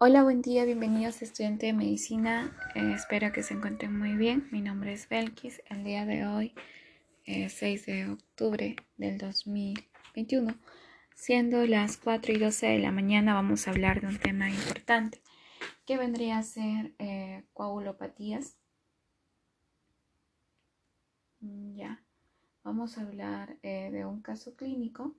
Hola, buen día, bienvenidos estudiantes de medicina. Eh, espero que se encuentren muy bien. Mi nombre es Belkis. El día de hoy, 6 eh, de octubre del 2021, siendo las 4 y 12 de la mañana, vamos a hablar de un tema importante que vendría a ser eh, coagulopatías. Mm, ya, vamos a hablar de un caso clínico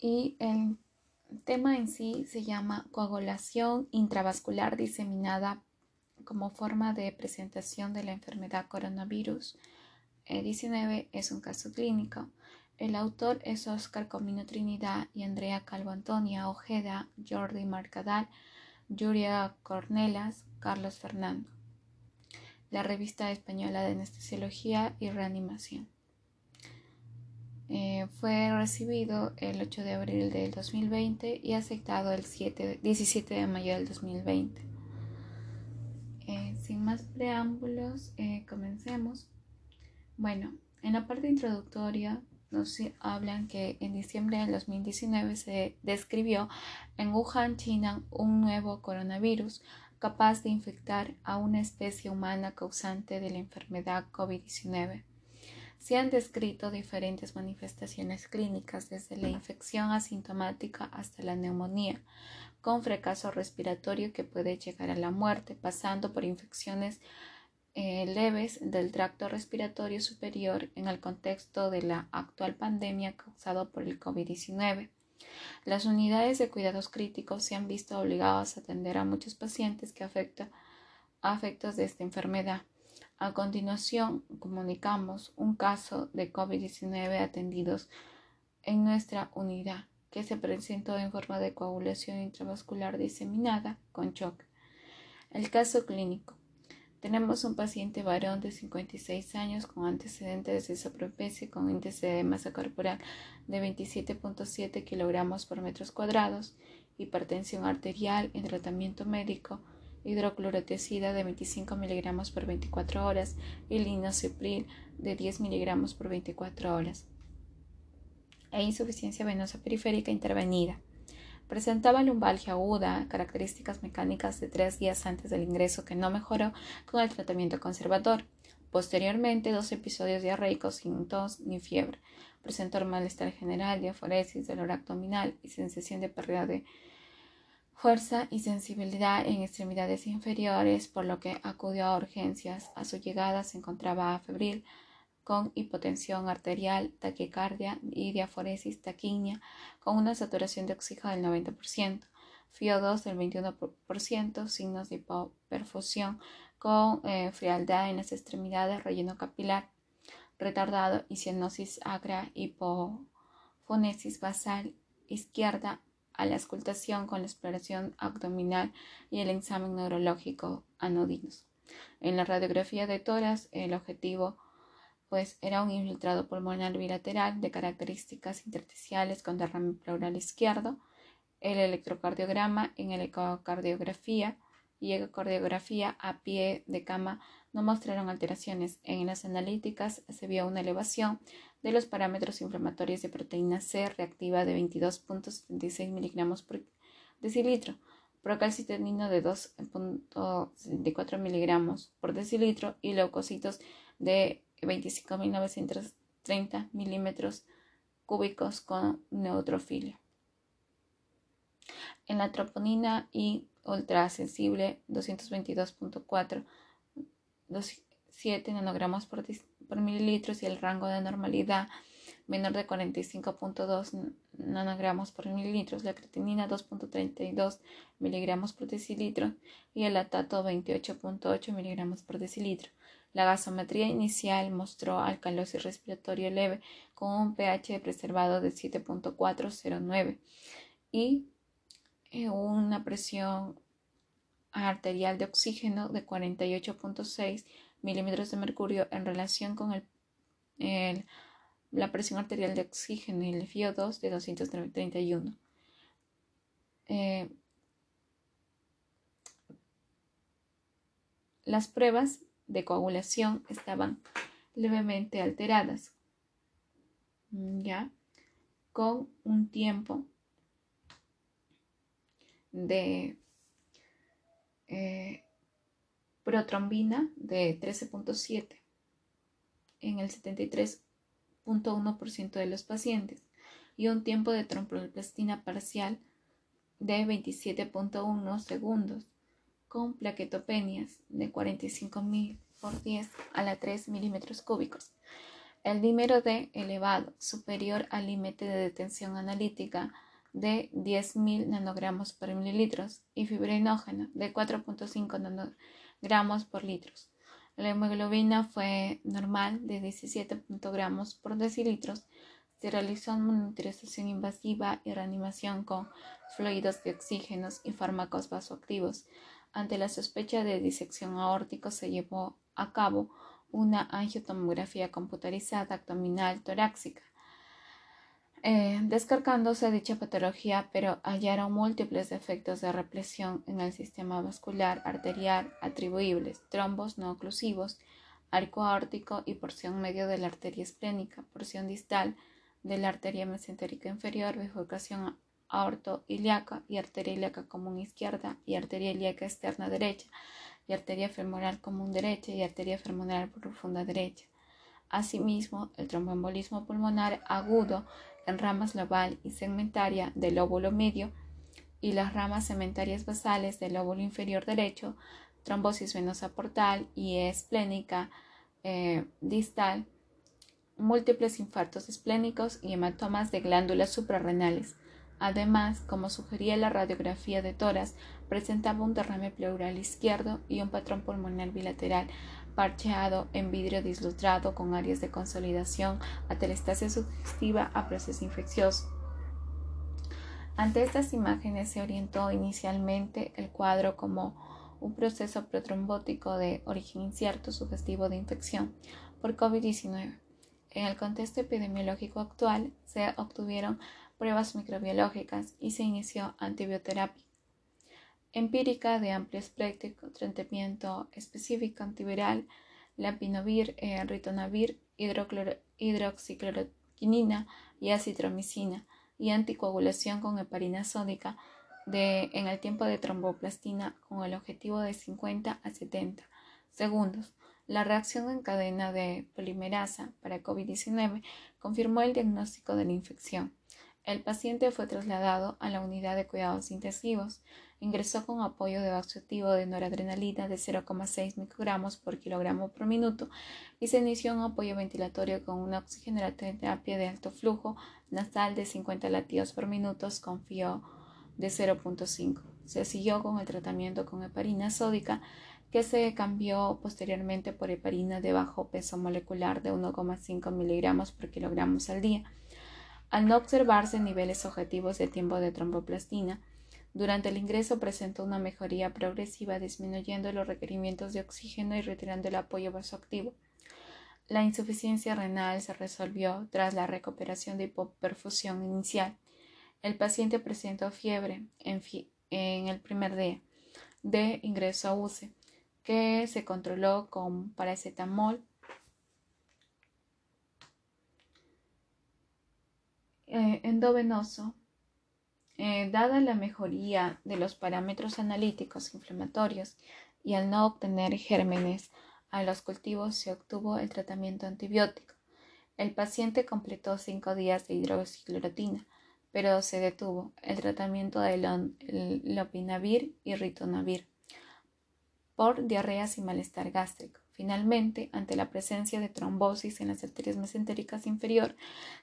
y el el tema en sí se llama coagulación intravascular diseminada como forma de presentación de la enfermedad coronavirus 19 es un caso clínico. El autor es Oscar Comino Trinidad y Andrea Calvo Antonia Ojeda, Jordi Marcadal, Julia Cornelas, Carlos Fernando. La revista española de anestesiología y reanimación. Eh, fue recibido el 8 de abril del 2020 y aceptado el 17 de mayo del 2020. Eh, sin más preámbulos, eh, comencemos. Bueno, en la parte introductoria nos hablan que en diciembre del 2019 se describió en Wuhan, China, un nuevo coronavirus capaz de infectar a una especie humana causante de la enfermedad COVID-19 se han descrito diferentes manifestaciones clínicas desde la infección asintomática hasta la neumonía, con fracaso respiratorio que puede llegar a la muerte, pasando por infecciones eh, leves del tracto respiratorio superior en el contexto de la actual pandemia causada por el COVID-19. Las unidades de cuidados críticos se han visto obligadas a atender a muchos pacientes que afectan a efectos de esta enfermedad. A continuación, comunicamos un caso de COVID-19 atendidos en nuestra unidad que se presentó en forma de coagulación intravascular diseminada con shock. El caso clínico. Tenemos un paciente varón de 56 años con antecedentes de sobrepeso con índice de masa corporal de 27.7 kilogramos por metros cuadrados, hipertensión arterial en tratamiento médico, hidroclorotiazida de 25 miligramos por 24 horas y linocepril de 10 miligramos por 24 horas. E insuficiencia venosa periférica intervenida. Presentaba lumbalgia aguda, características mecánicas de tres días antes del ingreso que no mejoró con el tratamiento conservador. Posteriormente, dos episodios diarreicos sin tos ni fiebre. Presentó malestar general, diaforesis, dolor abdominal y sensación de pérdida de fuerza y sensibilidad en extremidades inferiores, por lo que acudió a urgencias. A su llegada se encontraba febril, con hipotensión arterial, taquicardia y diaforesis taquinia, con una saturación de oxígeno del 90%, FIO2 del 21%, signos de hipoperfusión, con eh, frialdad en las extremidades, relleno capilar retardado y cianosis agra, hipofonesis basal izquierda a la escultación con la exploración abdominal y el examen neurológico anodinos. En la radiografía de toras, el objetivo pues era un infiltrado pulmonar bilateral de características intersticiales con derrame pleural izquierdo, el electrocardiograma en el ecocardiografía y ecocardiografía a pie de cama no mostraron alteraciones. En las analíticas se vio una elevación de los parámetros inflamatorios de proteína C reactiva de 22.76 miligramos por decilitro, procalcitonino de 2.74 miligramos por decilitro y leucocitos de 25.930 milímetros cúbicos con neutrofilia. En la troponina y ultrasensible 222.4 7 nanogramos por, por mililitros y el rango de normalidad menor de 45.2 nanogramos por mililitros, la creatinina 2.32 miligramos por decilitro y el lactato 28.8 miligramos por decilitro. La gasometría inicial mostró alcalosis respiratorio leve con un pH preservado de 7.409 y una presión arterial de oxígeno de 48.6 milímetros de mercurio en relación con el, la presión arterial de oxígeno y el FIO2 de 231. Eh, las pruebas de coagulación estaban levemente alteradas, ya, con un tiempo de eh, protrombina de 13.7 en el 73.1% de los pacientes y un tiempo de tromboplastina parcial de 27.1 segundos con plaquetopenias de 45.000 por 10 a la 3 milímetros cúbicos. El dímero D elevado superior al límite de detención analítica de 10.000 nanogramos por mililitros y fibrinógeno de 4.5 nanogramos por litros. La hemoglobina fue normal de 17 gramos por decilitros. Se realizó monitorización invasiva y reanimación con fluidos de oxígenos y fármacos vasoactivos. Ante la sospecha de disección aórtica se llevó a cabo una angiotomografía computarizada abdominal torácica eh, descargándose dicha patología, pero hallaron múltiples defectos de represión en el sistema vascular arterial atribuibles, trombos no oclusivos, arco aórtico y porción medio de la arteria esplénica, porción distal de la arteria mesentérica inferior, bifurcación aorto-ilíaca y arteria ilíaca común izquierda y arteria ilíaca externa derecha y arteria femoral común derecha y arteria femoral profunda derecha. Asimismo, el tromboembolismo pulmonar agudo en ramas lobal y segmentaria del lóbulo medio y las ramas segmentarias basales del lóbulo inferior derecho, trombosis venosa portal y esplénica eh, distal, múltiples infartos esplénicos y hematomas de glándulas suprarrenales. Además, como sugería la radiografía de toras, presentaba un derrame pleural izquierdo y un patrón pulmonar bilateral parcheado en vidrio dislustrado con áreas de consolidación, atelestasia sugestiva a proceso infeccioso. Ante estas imágenes se orientó inicialmente el cuadro como un proceso protrombótico de origen incierto sugestivo de infección por COVID-19. En el contexto epidemiológico actual se obtuvieron pruebas microbiológicas y se inició antibioterapia empírica de amplio espectro, tratamiento específico antiviral, lapinovir, eh, ritonavir, hidroxicloroquinina y acitromicina y anticoagulación con heparina sódica en el tiempo de tromboplastina con el objetivo de 50 a 70 segundos. La reacción en cadena de polimerasa para COVID-19 confirmó el diagnóstico de la infección. El paciente fue trasladado a la unidad de cuidados intensivos. Ingresó con apoyo de vasoactivo de noradrenalina de 0,6 microgramos por kilogramo por minuto y se inició un apoyo ventilatorio con una oxigenoterapia de alto flujo nasal de 50 latidos por minuto con FIO de 0.5. Se siguió con el tratamiento con heparina sódica que se cambió posteriormente por heparina de bajo peso molecular de 1,5 miligramos por kilogramo al día. Al no observarse niveles objetivos de tiempo de tromboplastina, durante el ingreso presentó una mejoría progresiva disminuyendo los requerimientos de oxígeno y retirando el apoyo vasoactivo. La insuficiencia renal se resolvió tras la recuperación de hipoperfusión inicial. El paciente presentó fiebre en, el primer día de ingreso a UCE, que se controló con paracetamol Eh, endovenoso, eh, dada la mejoría de los parámetros analíticos inflamatorios y al no obtener gérmenes a los cultivos se obtuvo el tratamiento antibiótico. El paciente completó cinco días de hidroxiclorotina, pero se detuvo el tratamiento de lopinavir y ritonavir por diarreas y malestar gástrico. Finalmente, ante la presencia de trombosis en las arterias mesentéricas inferior,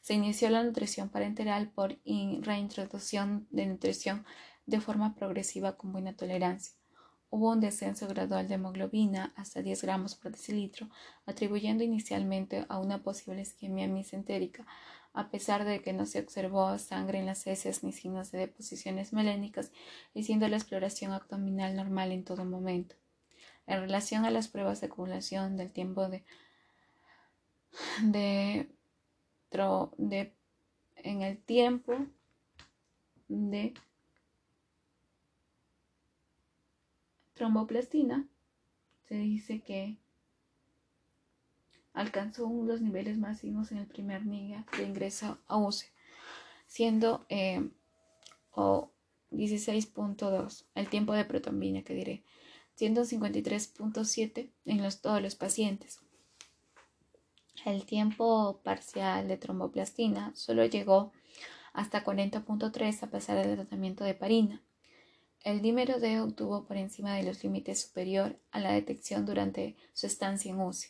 se inició la nutrición parenteral por reintroducción de nutrición de forma progresiva con buena tolerancia. Hubo un descenso gradual de hemoglobina hasta 10 gramos por decilitro, atribuyendo inicialmente a una posible isquemia mesentérica, a pesar de que no se observó sangre en las heces ni signos de deposiciones melénicas y siendo la exploración abdominal normal en todo momento en relación a las pruebas de acumulación del tiempo de, de, en el tiempo de tromboplastina se dice que alcanzó los niveles máximos en el primer día de ingreso a UCE, siendo eh, o 16.2, el tiempo de protombina que diré, 153.7 en todos los pacientes. El tiempo parcial de tromboplastina solo llegó hasta 40.3 a pesar del tratamiento de parina. El dímero D obtuvo por encima de los límites superior a la detección durante su estancia en UCI.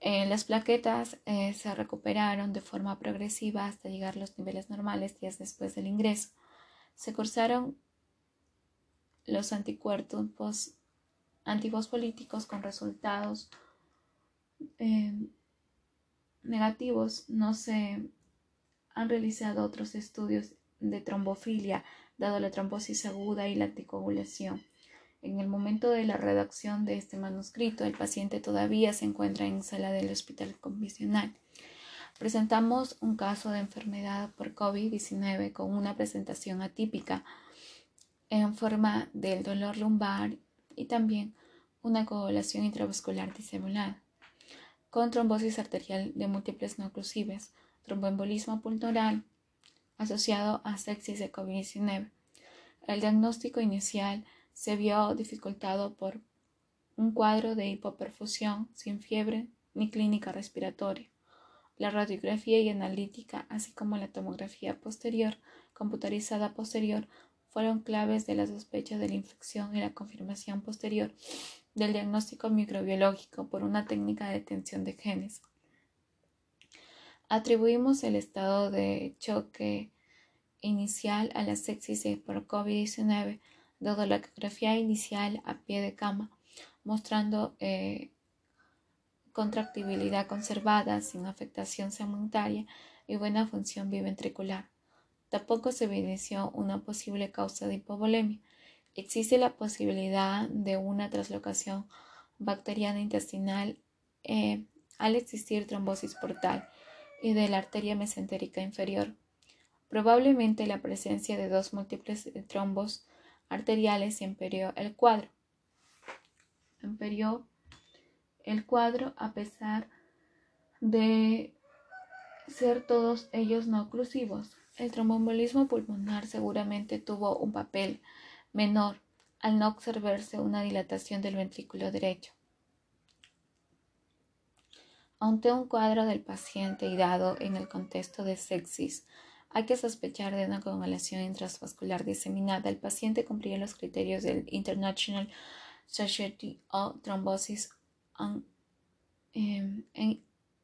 Eh, las plaquetas eh, se recuperaron de forma progresiva hasta llegar a los niveles normales días después del ingreso. Se cursaron los anticuerpos antifosfolíticos con resultados eh, negativos. No se han realizado otros estudios de trombofilia, dado la trombosis aguda y la anticoagulación. En el momento de la redacción de este manuscrito, el paciente todavía se encuentra en sala del hospital convencional. Presentamos un caso de enfermedad por COVID-19 con una presentación atípica en forma del dolor lumbar y también una coagulación intravascular disimulada, con trombosis arterial de múltiples no oclusivas, tromboembolismo pulmonar asociado a sepsis de COVID-19. El diagnóstico inicial se vio dificultado por un cuadro de hipoperfusión sin fiebre ni clínica respiratoria. La radiografía y analítica, así como la tomografía posterior, computarizada posterior, fueron claves de la sospecha de la infección y la confirmación posterior del diagnóstico microbiológico por una técnica de detención de genes. Atribuimos el estado de choque inicial a la sepsis por COVID-19, dado la ecografía inicial a pie de cama, mostrando eh, contractibilidad conservada sin afectación segmentaria y buena función biventricular. Tampoco se evidenció una posible causa de hipovolemia. Existe la posibilidad de una traslocación bacteriana intestinal eh, al existir trombosis portal y de la arteria mesentérica inferior. Probablemente la presencia de dos múltiples trombos arteriales imperió el cuadro. Imperió el cuadro a pesar de ser todos ellos no oclusivos. El tromboembolismo pulmonar seguramente tuvo un papel menor al no observarse una dilatación del ventrículo derecho. Ante un cuadro del paciente y dado en el contexto de sepsis, hay que sospechar de una coagulación intravascular diseminada. El paciente cumplía los criterios del International Society of Thrombosis and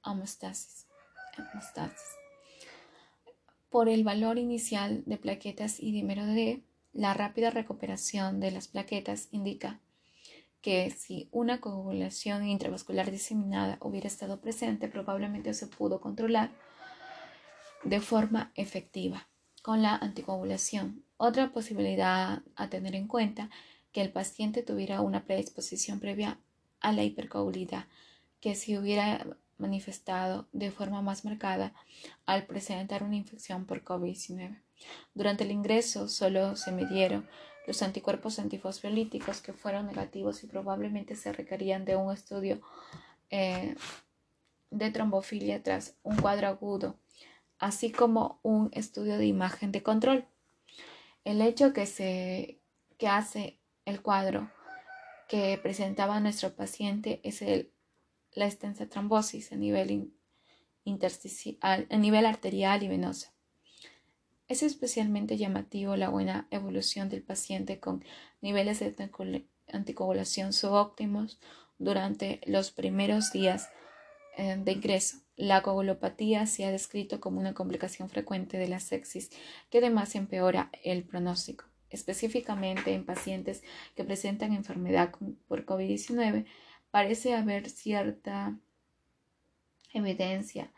Homeostasis. Por el valor inicial de plaquetas y dímero D, la rápida recuperación de las plaquetas indica que si una coagulación intravascular diseminada hubiera estado presente, probablemente se pudo controlar de forma efectiva con la anticoagulación. Otra posibilidad a tener en cuenta que el paciente tuviera una predisposición previa a la hipercoagulidad, que si hubiera manifestado de forma más marcada al presentar una infección por COVID-19. Durante el ingreso solo se midieron los anticuerpos antifosfolíticos que fueron negativos y probablemente se requerían de un estudio eh, de trombofilia tras un cuadro agudo, así como un estudio de imagen de control. El hecho que se que hace el cuadro que presentaba nuestro paciente es el, la extensa trombosis a nivel, intersticial, a nivel arterial y venoso. Es especialmente llamativo la buena evolución del paciente con niveles de anticoagulación subóptimos durante los primeros días eh, de ingreso. La coagulopatía se ha descrito como una complicación frecuente de la sepsis que además empeora el pronóstico. Específicamente en pacientes que presentan enfermedad por COVID-19, parece haber cierta evidencia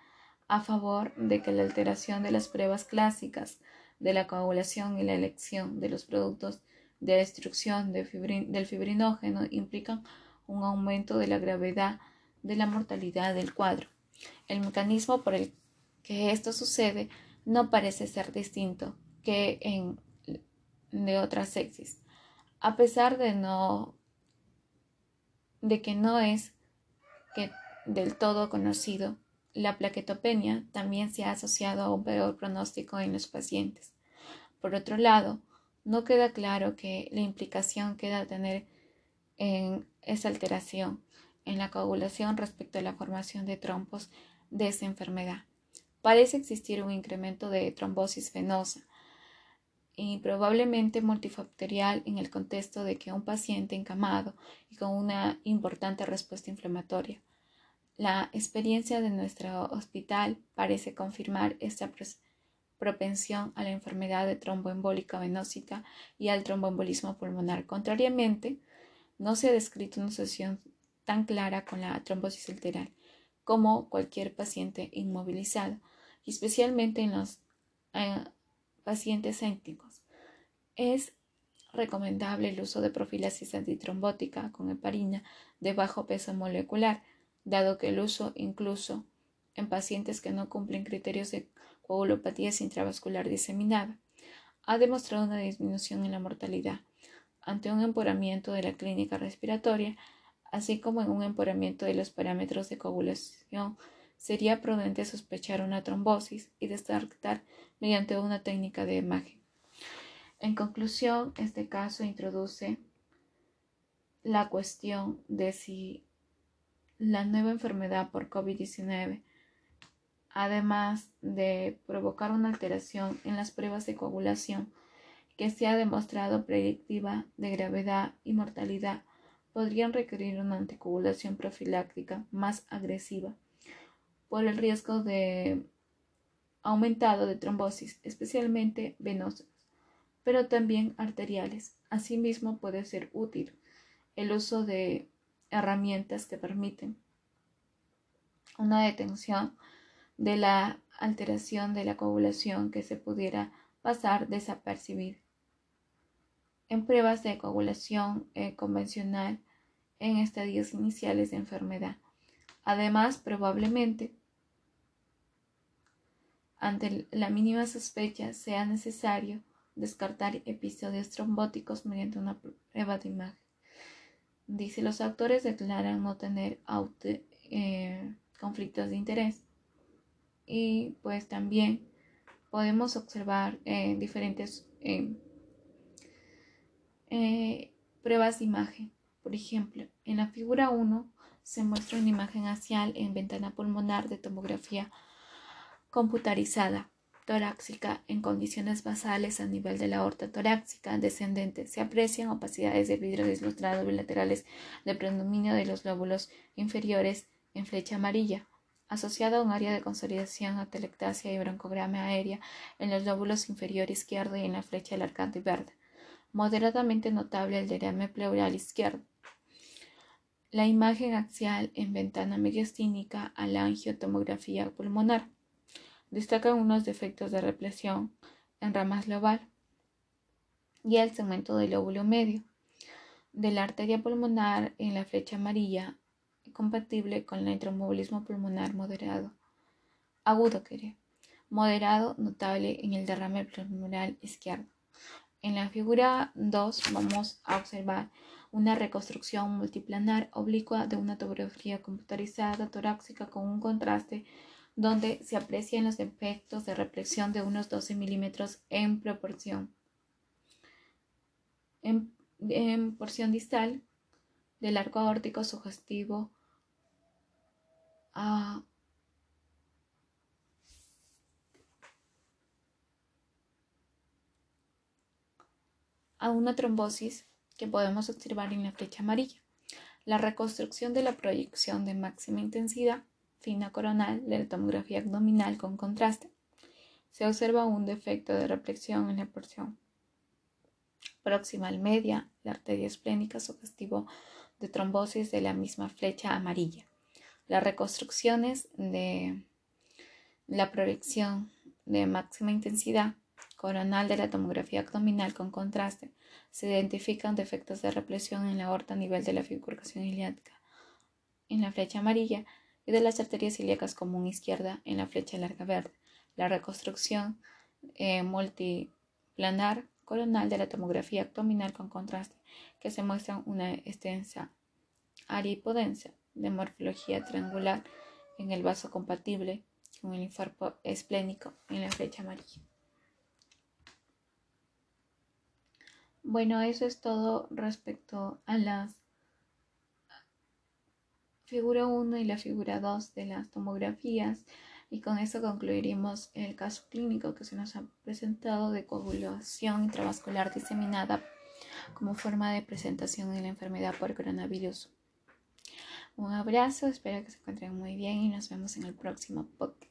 a favor de que la alteración de las pruebas clásicas de la coagulación y la elección de los productos de destrucción del fibrinógeno implican un aumento de la gravedad de la mortalidad del cuadro. El mecanismo por el que esto sucede no parece ser distinto que en de otras sepsis, a pesar de no de que no es que del todo conocido la plaquetopenia también se ha asociado a un peor pronóstico en los pacientes. Por otro lado, no queda claro que la implicación queda tener en esa alteración en la coagulación respecto a la formación de trombos de esa enfermedad. Parece existir un incremento de trombosis venosa y probablemente multifactorial en el contexto de que un paciente encamado y con una importante respuesta inflamatoria. La experiencia de nuestro hospital parece confirmar esta propensión a la enfermedad de tromboembólica venósica y al tromboembolismo pulmonar. Contrariamente, no se ha descrito una asociación tan clara con la trombosis alteral como cualquier paciente inmovilizado, especialmente en los eh, pacientes étnicos. Es recomendable el uso de profilaxis antitrombótica con heparina de bajo peso molecular, dado que el uso incluso en pacientes que no cumplen criterios de coagulopatía intravascular diseminada ha demostrado una disminución en la mortalidad ante un empeoramiento de la clínica respiratoria, así como en un empeoramiento de los parámetros de coagulación, sería prudente sospechar una trombosis y descartar mediante una técnica de imagen. En conclusión, este caso introduce la cuestión de si la nueva enfermedad por COVID-19, además de provocar una alteración en las pruebas de coagulación, que se ha demostrado predictiva de gravedad y mortalidad podrían requerir una anticoagulación profiláctica más agresiva por el riesgo de aumentado de trombosis, especialmente venosas, pero también arteriales. Asimismo, puede ser útil el uso de herramientas que permiten una detención de la alteración de la coagulación que se pudiera pasar desapercibida en pruebas de coagulación eh, convencional en estadios iniciales de enfermedad. Además, probablemente, ante la mínima sospecha, sea necesario descartar episodios trombóticos mediante una prueba de imagen. Dice, los autores declaran no tener eh, conflictos de interés y pues también podemos observar eh, diferentes eh, pruebas de imagen. Por ejemplo, en la figura 1 se muestra una imagen axial en ventana pulmonar de tomografía computarizada torácica en condiciones basales a nivel de la aorta torácica descendente. Se aprecian opacidades de vidrio deslustrado bilaterales de predominio de los lóbulos inferiores en flecha amarilla, asociada a un área de consolidación atelectasia y broncograma aérea en los lóbulos inferior izquierdo y en la flecha alargante verde moderadamente notable el derrame pleural izquierdo. La imagen axial en ventana mediastínica a la angiotomografía pulmonar. Destacan unos defectos de represión en ramas global y el segmento del lóbulo medio de la arteria pulmonar en la flecha amarilla compatible con el tromboembolismo pulmonar moderado agudo querer moderado notable en el derrame pulmonar izquierdo. En la figura 2 vamos a observar una reconstrucción multiplanar oblicua de una tomografía computarizada torácica con un contraste donde se aprecian los efectos de reflexión de unos 12 milímetros en proporción. En, en, porción distal del arco aórtico sugestivo a a una trombosis que podemos observar en la flecha amarilla. La reconstrucción de la proyección de máxima intensidad fina coronal de la tomografía abdominal con contraste. Se observa un defecto de reflexión en la porción proximal media, la arteria esplénica sugestivo de trombosis de la misma flecha amarilla. Las reconstrucciones de la proyección de máxima intensidad coronal de la tomografía abdominal con contraste, se identifican defectos de represión en la aorta a nivel de la bifurcación ilíaca en la flecha amarilla y de las arterias ilíacas común izquierda en la flecha larga verde. La reconstrucción eh, multiplanar coronal de la tomografía abdominal con contraste, que se muestra una extensa aripodencia de morfología triangular en el vaso compatible con el infarto esplénico en la flecha amarilla. Bueno, eso es todo respecto a las figura 1 y la figura 2 de las tomografías y con eso concluiremos el caso clínico que se nos ha presentado de coagulación intravascular diseminada como forma de presentación de la enfermedad por coronavirus. Un abrazo, espero que se encuentren muy bien y nos vemos en el próximo podcast.